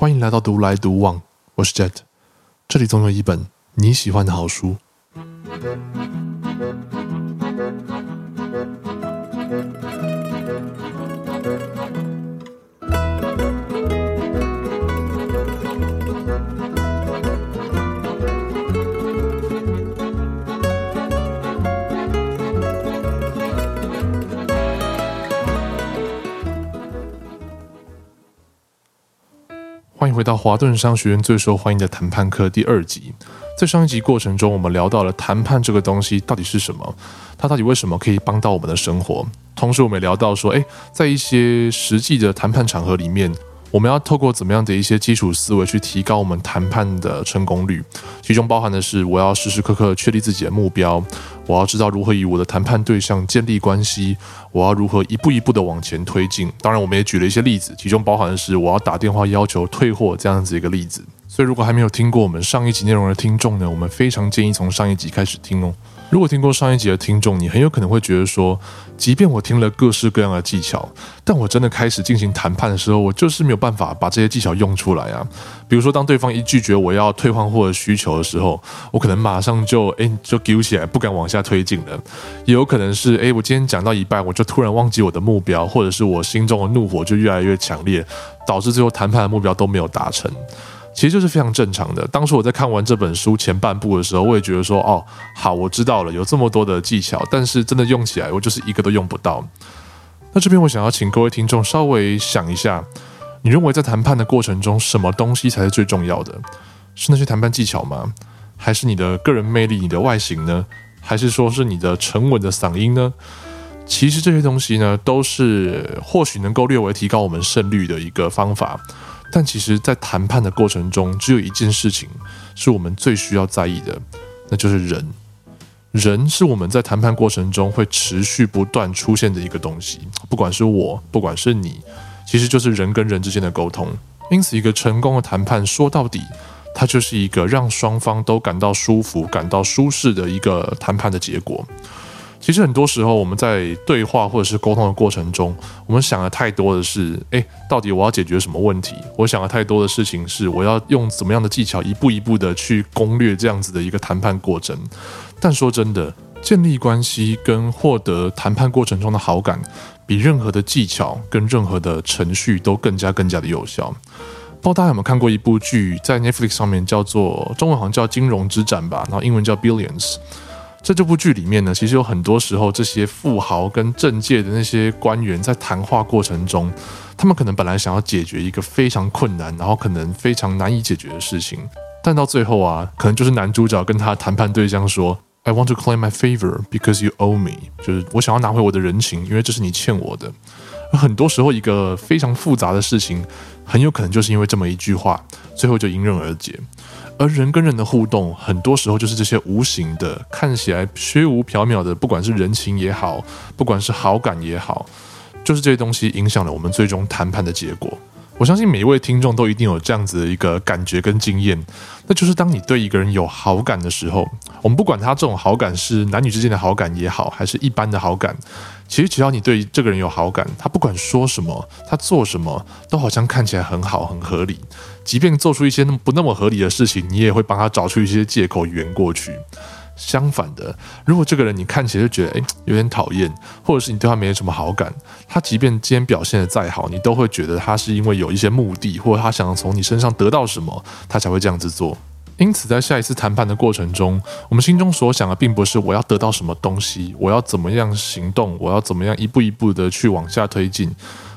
欢迎来到独来独往，我是 Jet，这里总有一本你喜欢的好书。回到华顿商学院最受欢迎的谈判课第二集。在上一集过程中，我们聊到了谈判这个东西到底是什么，它到底为什么可以帮到我们的生活。同时，我们也聊到说，诶，在一些实际的谈判场合里面。我们要透过怎么样的一些基础思维去提高我们谈判的成功率？其中包含的是，我要时时刻刻确立自己的目标，我要知道如何与我的谈判对象建立关系，我要如何一步一步的往前推进。当然，我们也举了一些例子，其中包含的是我要打电话要求退货这样子一个例子。所以，如果还没有听过我们上一集内容的听众呢，我们非常建议从上一集开始听哦。如果听过上一集的听众，你很有可能会觉得说，即便我听了各式各样的技巧，但我真的开始进行谈判的时候，我就是没有办法把这些技巧用出来啊。比如说，当对方一拒绝我要退换货的需求的时候，我可能马上就哎就丢起来，不敢往下推进了。也有可能是哎，我今天讲到一半，我就突然忘记我的目标，或者是我心中的怒火就越来越强烈，导致最后谈判的目标都没有达成。其实就是非常正常的。当初我在看完这本书前半部的时候，我也觉得说，哦，好，我知道了，有这么多的技巧，但是真的用起来，我就是一个都用不到。那这边我想要请各位听众稍微想一下，你认为在谈判的过程中，什么东西才是最重要的？是那些谈判技巧吗？还是你的个人魅力、你的外形呢？还是说是你的沉稳的嗓音呢？其实这些东西呢，都是或许能够略微提高我们胜率的一个方法。但其实，在谈判的过程中，只有一件事情是我们最需要在意的，那就是人。人是我们在谈判过程中会持续不断出现的一个东西，不管是我，不管是你，其实就是人跟人之间的沟通。因此，一个成功的谈判，说到底，它就是一个让双方都感到舒服、感到舒适的一个谈判的结果。其实很多时候，我们在对话或者是沟通的过程中，我们想的太多的是，诶，到底我要解决什么问题？我想的太多的事情是，我要用怎么样的技巧，一步一步的去攻略这样子的一个谈判过程。但说真的，建立关系跟获得谈判过程中的好感，比任何的技巧跟任何的程序都更加更加的有效。不知道大家有没有看过一部剧，在 Netflix 上面叫做中文好像叫《金融之战》吧，然后英文叫 Billions。在这部剧里面呢，其实有很多时候，这些富豪跟政界的那些官员在谈话过程中，他们可能本来想要解决一个非常困难，然后可能非常难以解决的事情，但到最后啊，可能就是男主角跟他谈判对象说：“I want to claim my favor because you owe me。”就是我想要拿回我的人情，因为这是你欠我的。很多时候，一个非常复杂的事情，很有可能就是因为这么一句话，最后就迎刃而解。而人跟人的互动，很多时候就是这些无形的、看起来虚无缥缈的，不管是人情也好，不管是好感也好，就是这些东西影响了我们最终谈判的结果。我相信每一位听众都一定有这样子的一个感觉跟经验，那就是当你对一个人有好感的时候，我们不管他这种好感是男女之间的好感也好，还是一般的好感，其实只要你对这个人有好感，他不管说什么，他做什么，都好像看起来很好很合理，即便做出一些不那么合理的事情，你也会帮他找出一些借口圆过去。相反的，如果这个人你看起来就觉得诶有点讨厌，或者是你对他没什么好感，他即便今天表现的再好，你都会觉得他是因为有一些目的，或者他想要从你身上得到什么，他才会这样子做。因此，在下一次谈判的过程中，我们心中所想的并不是我要得到什么东西，我要怎么样行动，我要怎么样一步一步的去往下推进。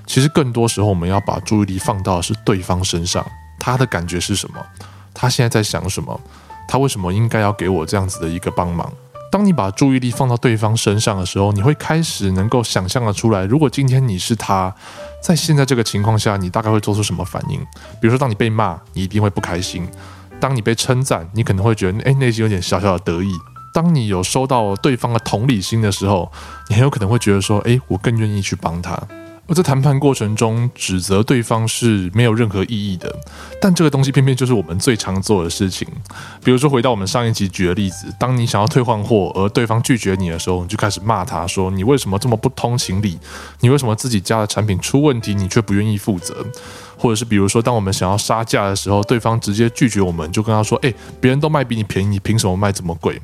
其实更多时候，我们要把注意力放到是对方身上，他的感觉是什么，他现在在想什么。他为什么应该要给我这样子的一个帮忙？当你把注意力放到对方身上的时候，你会开始能够想象的出来，如果今天你是他，在现在这个情况下，你大概会做出什么反应？比如说，当你被骂，你一定会不开心；当你被称赞，你可能会觉得，哎，内心有点小小的得意；当你有收到对方的同理心的时候，你很有可能会觉得说，哎，我更愿意去帮他。而在谈判过程中指责对方是没有任何意义的，但这个东西偏偏就是我们最常做的事情。比如说，回到我们上一集举的例子，当你想要退换货，而对方拒绝你的时候，你就开始骂他说：“你为什么这么不通情理？你为什么自己家的产品出问题，你却不愿意负责？”或者是比如说，当我们想要杀价的时候，对方直接拒绝我们，就跟他说：“哎，别人都卖比你便宜，你凭什么卖这么贵？”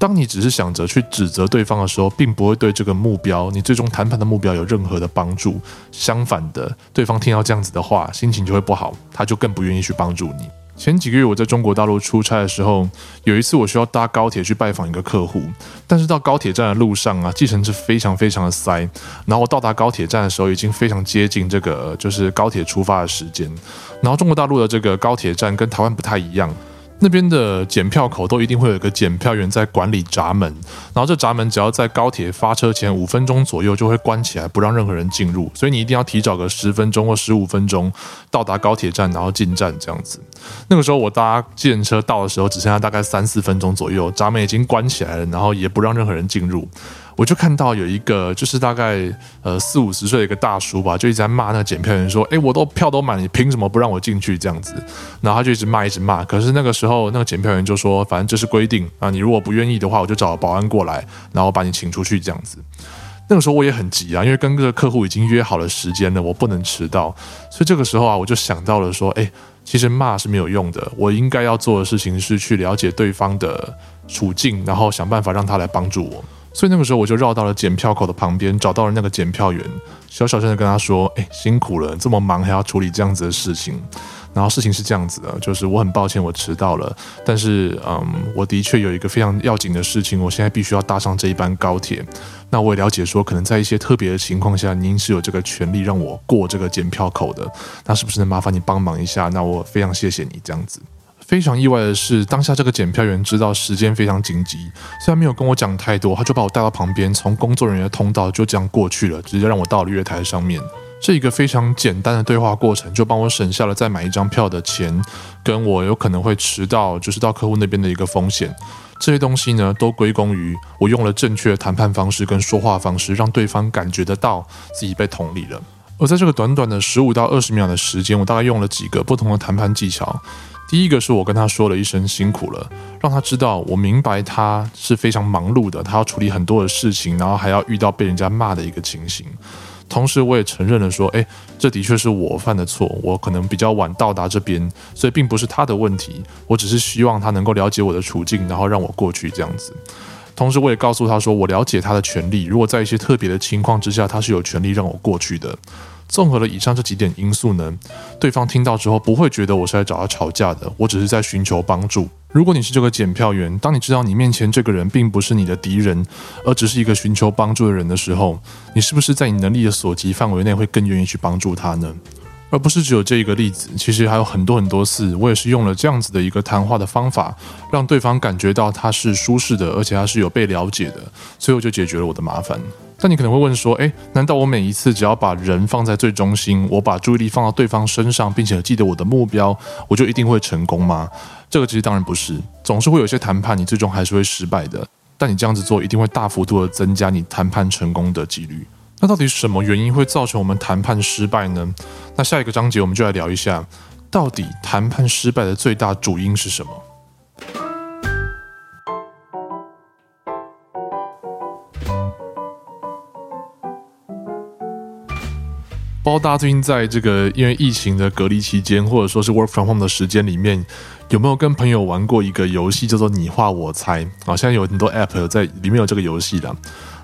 当你只是想着去指责对方的时候，并不会对这个目标，你最终谈判的目标有任何的帮助。相反的，对方听到这样子的话，心情就会不好，他就更不愿意去帮助你。前几个月我在中国大陆出差的时候，有一次我需要搭高铁去拜访一个客户，但是到高铁站的路上啊，计程车非常非常的塞。然后我到达高铁站的时候，已经非常接近这个就是高铁出发的时间。然后中国大陆的这个高铁站跟台湾不太一样。那边的检票口都一定会有一个检票员在管理闸门，然后这闸门只要在高铁发车前五分钟左右就会关起来，不让任何人进入，所以你一定要提早个十分钟或十五分钟到达高铁站，然后进站这样子。那个时候我搭计程车到的时候，只剩下大概三四分钟左右，闸门已经关起来了，然后也不让任何人进入。我就看到有一个，就是大概呃四五十岁的一个大叔吧，就一直在骂那个检票员说：“哎，我都票都买，你凭什么不让我进去？”这样子，然后他就一直骂，一直骂。可是那个时候，那个检票员就说：“反正这是规定啊，你如果不愿意的话，我就找保安过来，然后把你请出去。”这样子。那个时候我也很急啊，因为跟这个客户已经约好了时间了，我不能迟到。所以这个时候啊，我就想到了说：“哎，其实骂是没有用的，我应该要做的事情是去了解对方的处境，然后想办法让他来帮助我。”所以那个时候我就绕到了检票口的旁边，找到了那个检票员，小小声的跟他说：“哎，辛苦了，这么忙还要处理这样子的事情。然后事情是这样子的，就是我很抱歉我迟到了，但是嗯，我的确有一个非常要紧的事情，我现在必须要搭上这一班高铁。那我也了解说，可能在一些特别的情况下，您是有这个权利让我过这个检票口的。那是不是能麻烦你帮忙一下？那我非常谢谢你这样子。”非常意外的是，当下这个检票员知道时间非常紧急，虽然没有跟我讲太多，他就把我带到旁边，从工作人员的通道就这样过去了，直接让我到了月台上面。这一个非常简单的对话过程，就帮我省下了再买一张票的钱，跟我有可能会迟到，就是到客户那边的一个风险。这些东西呢，都归功于我用了正确的谈判方式跟说话方式，让对方感觉得到自己被同理了。而在这个短短的十五到二十秒的时间，我大概用了几个不同的谈判技巧。第一个是我跟他说了一声辛苦了，让他知道我明白他是非常忙碌的，他要处理很多的事情，然后还要遇到被人家骂的一个情形。同时，我也承认了说，诶，这的确是我犯的错，我可能比较晚到达这边，所以并不是他的问题，我只是希望他能够了解我的处境，然后让我过去这样子。同时，我也告诉他说，我了解他的权利，如果在一些特别的情况之下，他是有权利让我过去的。综合了以上这几点因素呢，对方听到之后不会觉得我是来找他吵架的，我只是在寻求帮助。如果你是这个检票员，当你知道你面前这个人并不是你的敌人，而只是一个寻求帮助的人的时候，你是不是在你能力的所及范围内会更愿意去帮助他呢？而不是只有这一个例子，其实还有很多很多次，我也是用了这样子的一个谈话的方法，让对方感觉到他是舒适的，而且他是有被了解的，最后就解决了我的麻烦。但你可能会问说，诶，难道我每一次只要把人放在最中心，我把注意力放到对方身上，并且记得我的目标，我就一定会成功吗？这个其实当然不是，总是会有些谈判，你最终还是会失败的。但你这样子做，一定会大幅度的增加你谈判成功的几率。那到底什么原因会造成我们谈判失败呢？那下一个章节我们就来聊一下，到底谈判失败的最大主因是什么？大家最近在这个因为疫情的隔离期间，或者说是 work from home 的时间里面，有没有跟朋友玩过一个游戏，叫做你画我猜？啊，现在有很多 app 在里面有这个游戏的。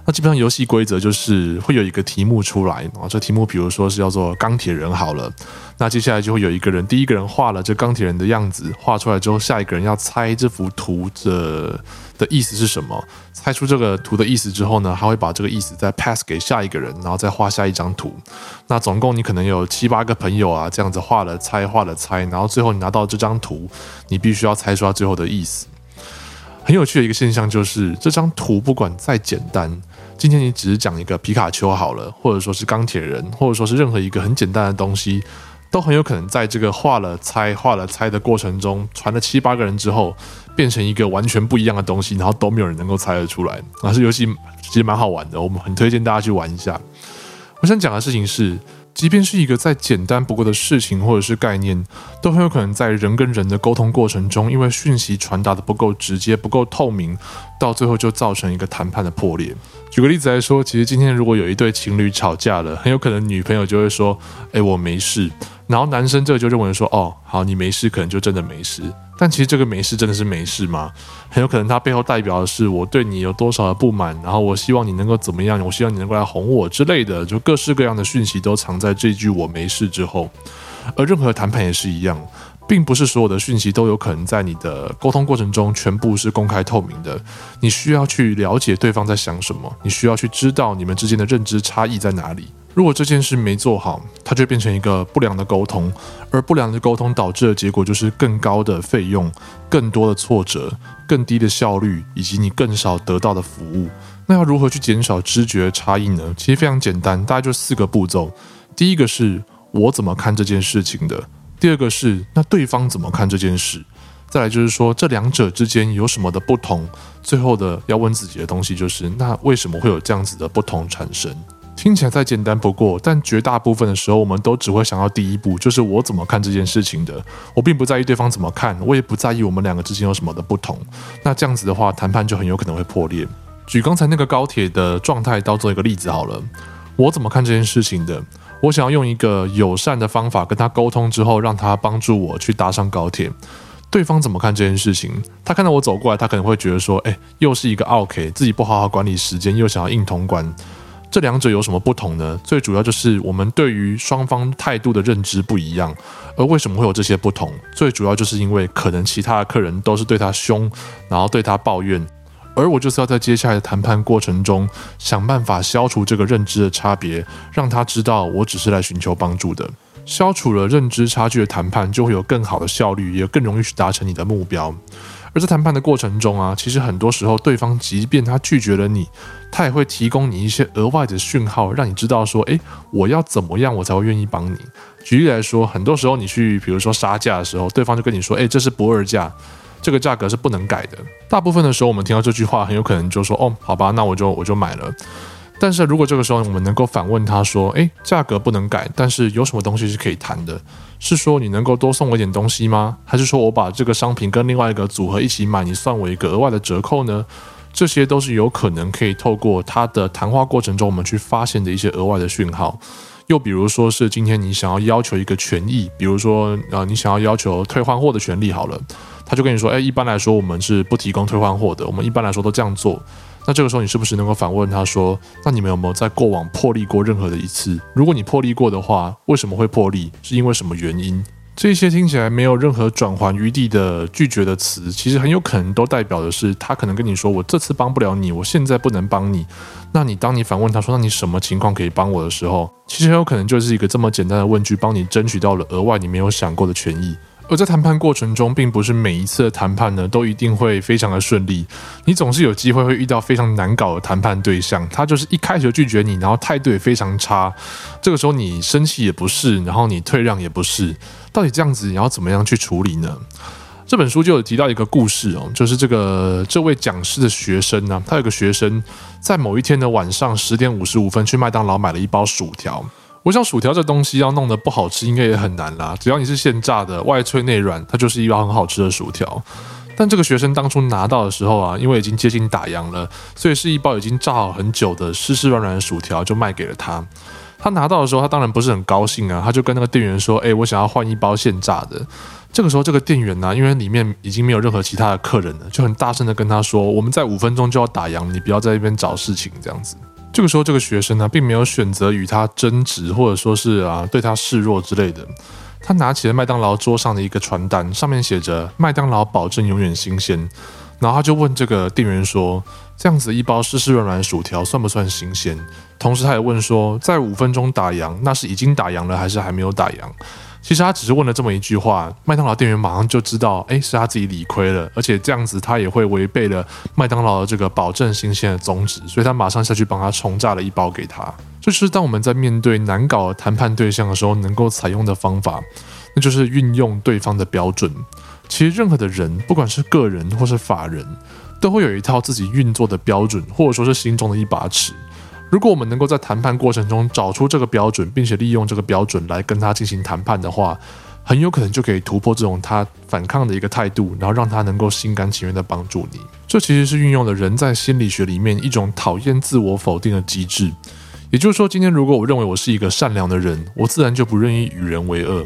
那基本上游戏规则就是会有一个题目出来啊，这题目比如说是叫做钢铁人好了，那接下来就会有一个人，第一个人画了这钢铁人的样子，画出来之后，下一个人要猜这幅图的的意思是什么，猜出这个图的意思之后呢，他会把这个意思再 pass 给下一个人，然后再画下一张图。那总共你可能有七八个朋友啊，这样子画了猜，画了猜，然后最后你拿到这张图，你必须要猜出它最后的意思。很有趣的一个现象就是，这张图不管再简单。今天你只是讲一个皮卡丘好了，或者说是钢铁人，或者说是任何一个很简单的东西，都很有可能在这个画了猜、画了猜的过程中，传了七八个人之后，变成一个完全不一样的东西，然后都没有人能够猜得出来。啊，这游戏其实蛮好玩的，我们很推荐大家去玩一下。我想讲的事情是。即便是一个再简单不过的事情或者是概念，都很有可能在人跟人的沟通过程中，因为讯息传达的不够直接、不够透明，到最后就造成一个谈判的破裂。举个例子来说，其实今天如果有一对情侣吵架了，很有可能女朋友就会说：“哎，我没事。”然后男生这就认为说：“哦，好，你没事，可能就真的没事。”但其实这个没事真的是没事吗？很有可能它背后代表的是我对你有多少的不满，然后我希望你能够怎么样，我希望你能够来哄我之类的，就各式各样的讯息都藏在这句“我没事”之后。而任何谈判也是一样，并不是所有的讯息都有可能在你的沟通过程中全部是公开透明的。你需要去了解对方在想什么，你需要去知道你们之间的认知差异在哪里。如果这件事没做好，它就变成一个不良的沟通，而不良的沟通导致的结果就是更高的费用、更多的挫折、更低的效率，以及你更少得到的服务。那要如何去减少知觉差异呢？其实非常简单，大概就四个步骤。第一个是我怎么看这件事情的；第二个是那对方怎么看这件事；再来就是说这两者之间有什么的不同。最后的要问自己的东西就是那为什么会有这样子的不同产生？听起来再简单不过，但绝大部分的时候，我们都只会想到第一步，就是我怎么看这件事情的。我并不在意对方怎么看，我也不在意我们两个之间有什么的不同。那这样子的话，谈判就很有可能会破裂。举刚才那个高铁的状态当做一个例子好了，我怎么看这件事情的？我想要用一个友善的方法跟他沟通之后，让他帮助我去搭上高铁。对方怎么看这件事情？他看到我走过来，他可能会觉得说：“哎，又是一个 OK，自己不好好管理时间，又想要硬通关。”这两者有什么不同呢？最主要就是我们对于双方态度的认知不一样。而为什么会有这些不同？最主要就是因为可能其他的客人都是对他凶，然后对他抱怨，而我就是要在接下来的谈判过程中想办法消除这个认知的差别，让他知道我只是来寻求帮助的。消除了认知差距的谈判就会有更好的效率，也更容易去达成你的目标。而在谈判的过程中啊，其实很多时候对方即便他拒绝了你，他也会提供你一些额外的讯号，让你知道说，诶，我要怎么样我才会愿意帮你。举例来说，很多时候你去比如说杀价的时候，对方就跟你说，诶，这是不二价，这个价格是不能改的。大部分的时候我们听到这句话，很有可能就说，哦，好吧，那我就我就买了。但是如果这个时候我们能够反问他说，诶，价格不能改，但是有什么东西是可以谈的？是说你能够多送我一点东西吗？还是说我把这个商品跟另外一个组合一起买，你算我一个额外的折扣呢？这些都是有可能可以透过他的谈话过程中，我们去发现的一些额外的讯号。又比如说是今天你想要要求一个权益，比如说呃你想要要求退换货的权利好了，他就跟你说，哎，一般来说我们是不提供退换货的，我们一般来说都这样做。那这个时候，你是不是能够反问他说：“那你们有没有在过往破例过任何的一次？如果你破例过的话，为什么会破例？是因为什么原因？”这些听起来没有任何转圜余地的拒绝的词，其实很有可能都代表的是他可能跟你说：“我这次帮不了你，我现在不能帮你。”那你当你反问他说：“那你什么情况可以帮我的时候，其实很有可能就是一个这么简单的问句，帮你争取到了额外你没有想过的权益。而在谈判过程中，并不是每一次的谈判呢都一定会非常的顺利。你总是有机会会遇到非常难搞的谈判对象，他就是一开始就拒绝你，然后态度也非常差。这个时候你生气也不是，然后你退让也不是，到底这样子你要怎么样去处理呢？这本书就有提到一个故事哦，就是这个这位讲师的学生呢，他有个学生在某一天的晚上十点五十五分去麦当劳买了一包薯条。我想薯条这东西要弄得不好吃，应该也很难啦。只要你是现炸的，外脆内软，它就是一包很好吃的薯条。但这个学生当初拿到的时候啊，因为已经接近打烊了，所以是一包已经炸好很久的湿湿软软的薯条，就卖给了他。他拿到的时候，他当然不是很高兴啊，他就跟那个店员说：“哎，我想要换一包现炸的。”这个时候，这个店员呢，因为里面已经没有任何其他的客人了，就很大声的跟他说：“我们在五分钟就要打烊，你不要在那边找事情，这样子。”这个时候，这个学生呢，并没有选择与他争执，或者说是啊对他示弱之类的。他拿起了麦当劳桌上的一个传单，上面写着“麦当劳保证永远新鲜”。然后他就问这个店员说：“这样子一包湿湿软软的薯条算不算新鲜？”同时他也问说：“在五分钟打烊，那是已经打烊了，还是还没有打烊？”其实他只是问了这么一句话，麦当劳店员马上就知道，哎，是他自己理亏了，而且这样子他也会违背了麦当劳的这个保证新鲜的宗旨，所以他马上下去帮他重炸了一包给他。就是当我们在面对难搞的谈判对象的时候，能够采用的方法，那就是运用对方的标准。其实任何的人，不管是个人或是法人，都会有一套自己运作的标准，或者说是心中的一把尺。如果我们能够在谈判过程中找出这个标准，并且利用这个标准来跟他进行谈判的话，很有可能就可以突破这种他反抗的一个态度，然后让他能够心甘情愿的帮助你。这其实是运用了人在心理学里面一种讨厌自我否定的机制。也就是说，今天如果我认为我是一个善良的人，我自然就不愿意与人为恶。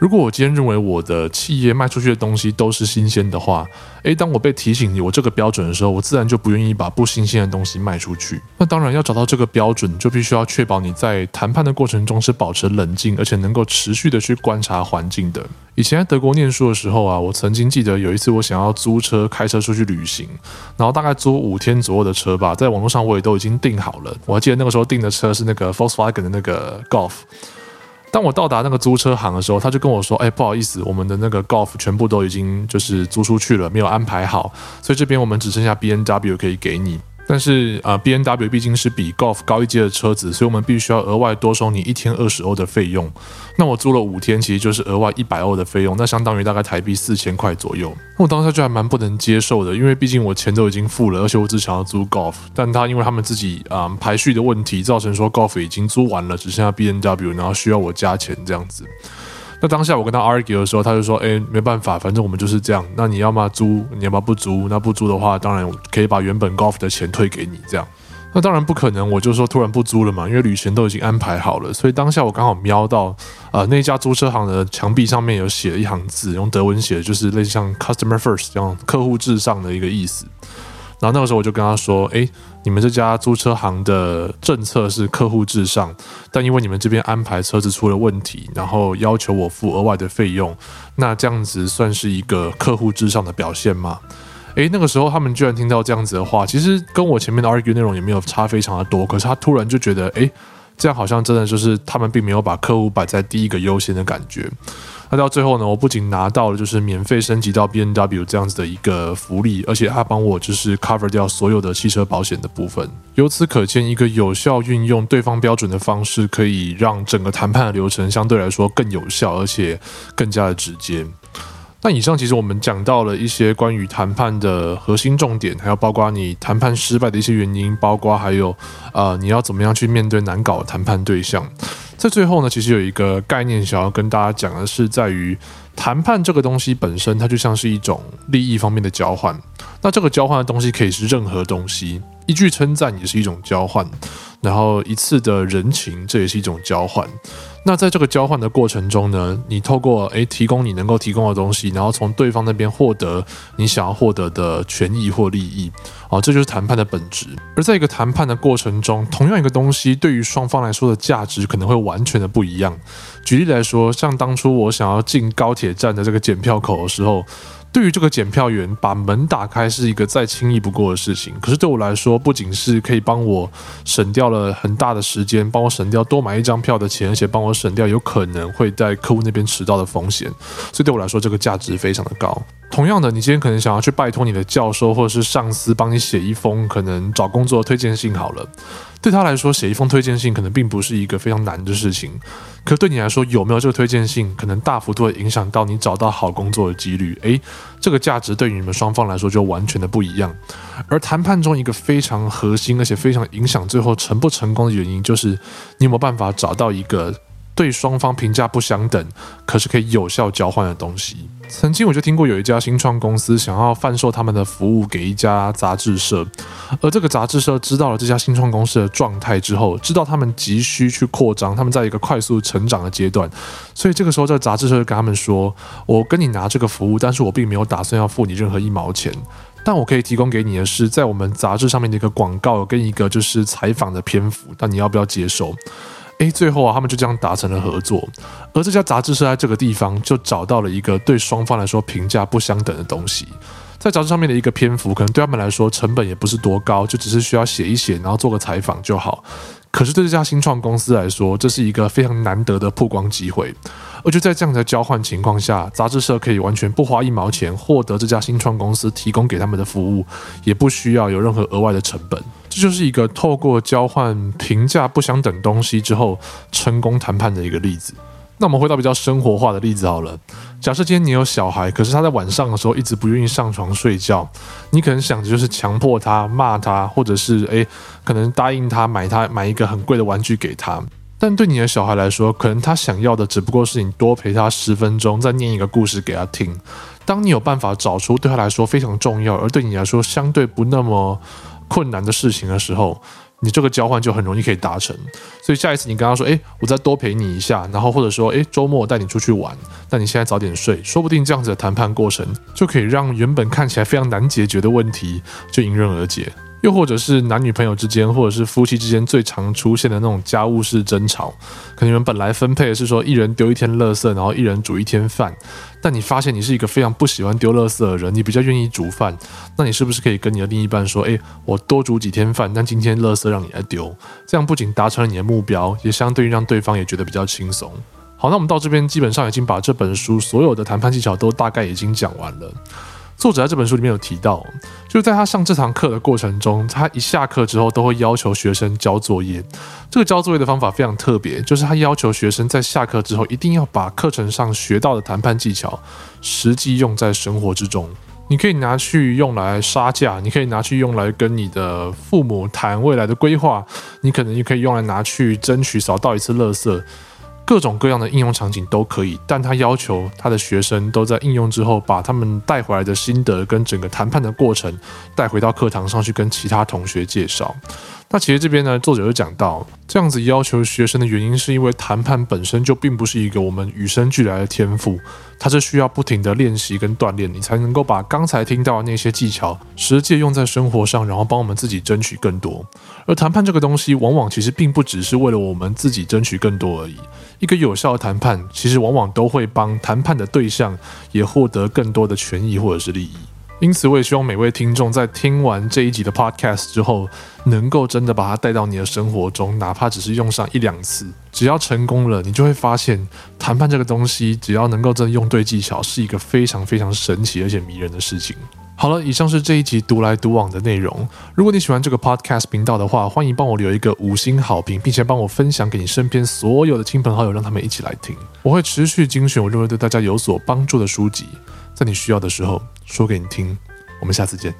如果我今天认为我的企业卖出去的东西都是新鲜的话，诶，当我被提醒有这个标准的时候，我自然就不愿意把不新鲜的东西卖出去。那当然要找到这个标准，就必须要确保你在谈判的过程中是保持冷静，而且能够持续的去观察环境的。以前在德国念书的时候啊，我曾经记得有一次我想要租车开车出去旅行，然后大概租五天左右的车吧，在网络上我也都已经订好了。我还记得那个时候订的车是那个 Volkswagen 的那个 Golf。当我到达那个租车行的时候，他就跟我说：“哎，不好意思，我们的那个 Golf 全部都已经就是租出去了，没有安排好，所以这边我们只剩下 B N W 可以给你。”但是啊，B N W 毕竟是比 Golf 高一阶的车子，所以我们必须要额外多收你一天二十欧的费用。那我租了五天，其实就是额外一百欧的费用，那相当于大概台币四千块左右。那我当时就还蛮不能接受的，因为毕竟我钱都已经付了，而且我只想要租 Golf，但他因为他们自己啊排序的问题，造成说 Golf 已经租完了，只剩下 B N W，然后需要我加钱这样子。那当下我跟他 argue 的时候，他就说：“哎，没办法，反正我们就是这样。那你要么租，你要么不租。那不租的话，当然可以把原本 golf 的钱退给你。这样，那当然不可能。我就说突然不租了嘛，因为旅行都已经安排好了。所以当下我刚好瞄到，呃，那家租车行的墙壁上面有写了一行字，用德文写，就是类似像 customer first 这样客户至上的一个意思。然后那个时候我就跟他说：“哎。”你们这家租车行的政策是客户至上，但因为你们这边安排车子出了问题，然后要求我付额外的费用，那这样子算是一个客户至上的表现吗？诶，那个时候他们居然听到这样子的话，其实跟我前面的 argue 内容也没有差非常的多，可是他突然就觉得，诶，这样好像真的就是他们并没有把客户摆在第一个优先的感觉。那到最后呢，我不仅拿到了就是免费升级到 B N W 这样子的一个福利，而且他帮我就是 cover 掉所有的汽车保险的部分。由此可见，一个有效运用对方标准的方式，可以让整个谈判的流程相对来说更有效，而且更加的直接。那以上其实我们讲到了一些关于谈判的核心重点，还有包括你谈判失败的一些原因，包括还有呃你要怎么样去面对难搞的谈判对象。在最后呢，其实有一个概念想要跟大家讲的是，在于谈判这个东西本身，它就像是一种利益方面的交换。那这个交换的东西可以是任何东西，一句称赞也是一种交换，然后一次的人情，这也是一种交换。那在这个交换的过程中呢，你透过诶提供你能够提供的东西，然后从对方那边获得你想要获得的权益或利益，啊，这就是谈判的本质。而在一个谈判的过程中，同样一个东西对于双方来说的价值可能会完全的不一样。举例来说，像当初我想要进高铁站的这个检票口的时候。对于这个检票员，把门打开是一个再轻易不过的事情。可是对我来说，不仅是可以帮我省掉了很大的时间，帮我省掉多买一张票的钱，而且帮我省掉有可能会在客户那边迟到的风险。所以对我来说，这个价值非常的高。同样的，你今天可能想要去拜托你的教授或者是上司帮你写一封可能找工作的推荐信，好了。对他来说，写一封推荐信可能并不是一个非常难的事情，可对你来说，有没有这个推荐信，可能大幅度的影响到你找到好工作的几率。诶，这个价值对于你们双方来说就完全的不一样。而谈判中一个非常核心，而且非常影响最后成不成功的原因，就是你有没有办法找到一个。对双方评价不相等，可是可以有效交换的东西。曾经我就听过有一家新创公司想要贩售他们的服务给一家杂志社，而这个杂志社知道了这家新创公司的状态之后，知道他们急需去扩张，他们在一个快速成长的阶段，所以这个时候这个杂志社就跟他们说：“我跟你拿这个服务，但是我并没有打算要付你任何一毛钱，但我可以提供给你的是在我们杂志上面的一个广告跟一个就是采访的篇幅，但你要不要接受？”诶，最后啊，他们就这样达成了合作，而这家杂志社在这个地方就找到了一个对双方来说评价不相等的东西，在杂志上面的一个篇幅，可能对他们来说成本也不是多高，就只是需要写一写，然后做个采访就好。可是对这家新创公司来说，这是一个非常难得的曝光机会，而就在这样的交换情况下，杂志社可以完全不花一毛钱获得这家新创公司提供给他们的服务，也不需要有任何额外的成本。这就是一个透过交换评价不相等东西之后成功谈判的一个例子。那我们回到比较生活化的例子好了。假设今天你有小孩，可是他在晚上的时候一直不愿意上床睡觉，你可能想着就是强迫他、骂他，或者是诶，可能答应他买他买一个很贵的玩具给他。但对你的小孩来说，可能他想要的只不过是你多陪他十分钟，再念一个故事给他听。当你有办法找出对他来说非常重要，而对你来说相对不那么困难的事情的时候，你这个交换就很容易可以达成。所以下一次你跟他说：“诶，我再多陪你一下。”然后或者说：“诶，周末带你出去玩。”那你现在早点睡，说不定这样子的谈判过程就可以让原本看起来非常难解决的问题就迎刃而解。又或者是男女朋友之间，或者是夫妻之间最常出现的那种家务事争吵，可能你们本来分配的是说一人丢一天垃圾，然后一人煮一天饭，但你发现你是一个非常不喜欢丢垃圾的人，你比较愿意煮饭，那你是不是可以跟你的另一半说，诶，我多煮几天饭，但今天垃圾让你来丢，这样不仅达成了你的目标，也相对于让对方也觉得比较轻松。好，那我们到这边基本上已经把这本书所有的谈判技巧都大概已经讲完了。作者在这本书里面有提到，就在他上这堂课的过程中，他一下课之后都会要求学生交作业。这个交作业的方法非常特别，就是他要求学生在下课之后一定要把课程上学到的谈判技巧实际用在生活之中。你可以拿去用来杀价，你可以拿去用来跟你的父母谈未来的规划，你可能也可以用来拿去争取少倒一次垃圾。各种各样的应用场景都可以，但他要求他的学生都在应用之后，把他们带回来的心得跟整个谈判的过程带回到课堂上去跟其他同学介绍。那其实这边呢，作者就讲到，这样子要求学生的原因，是因为谈判本身就并不是一个我们与生俱来的天赋，它是需要不停的练习跟锻炼，你才能够把刚才听到的那些技巧实际用在生活上，然后帮我们自己争取更多。而谈判这个东西，往往其实并不只是为了我们自己争取更多而已。一个有效的谈判，其实往往都会帮谈判的对象也获得更多的权益或者是利益。因此，我也希望每位听众在听完这一集的 Podcast 之后，能够真的把它带到你的生活中，哪怕只是用上一两次，只要成功了，你就会发现谈判这个东西，只要能够真的用对技巧，是一个非常非常神奇而且迷人的事情。好了，以上是这一集独来独往的内容。如果你喜欢这个 podcast 频道的话，欢迎帮我留一个五星好评，并且帮我分享给你身边所有的亲朋好友，让他们一起来听。我会持续精选我认为对大家有所帮助的书籍，在你需要的时候说给你听。我们下次见。